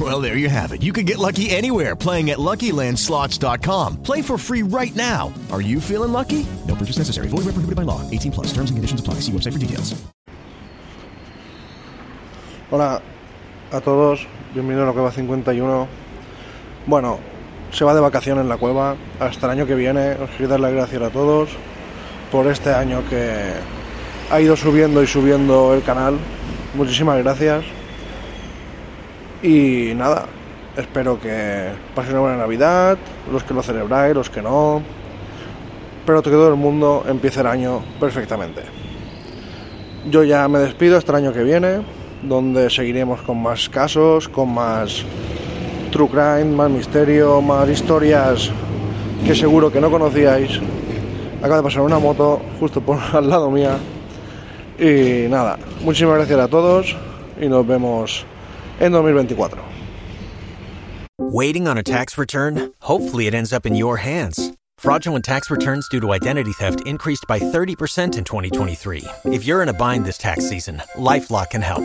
Well, there you have it. You can get lucky anywhere playing at LuckyLandSlots.com. Play for free right now. Are you feeling lucky? No purchase necessary. Void by law. 18 plus. Terms and. Hola a todos, bienvenido a la Cueva 51. Bueno, se va de vacaciones en la cueva, hasta el año que viene. Os quiero dar las gracias a todos por este año que ha ido subiendo y subiendo el canal. Muchísimas gracias. Y nada, espero que paséis una buena Navidad, los que lo celebráis, los que no. Pero que todo el mundo empiece el año perfectamente. Yo ya me despido hasta el año que viene, donde seguiremos con más casos, con más true crime, más misterio, más historias que seguro que no conocíais. Acaba de pasar una moto justo por al lado mía. Y nada, muchísimas gracias a todos y nos vemos en 2024. Waiting on a tax return? Hopefully, it ends up in your hands. Fraudulent tax returns due to identity theft increased by 30% in 2023. If you're in a bind this tax season, LifeLock can help.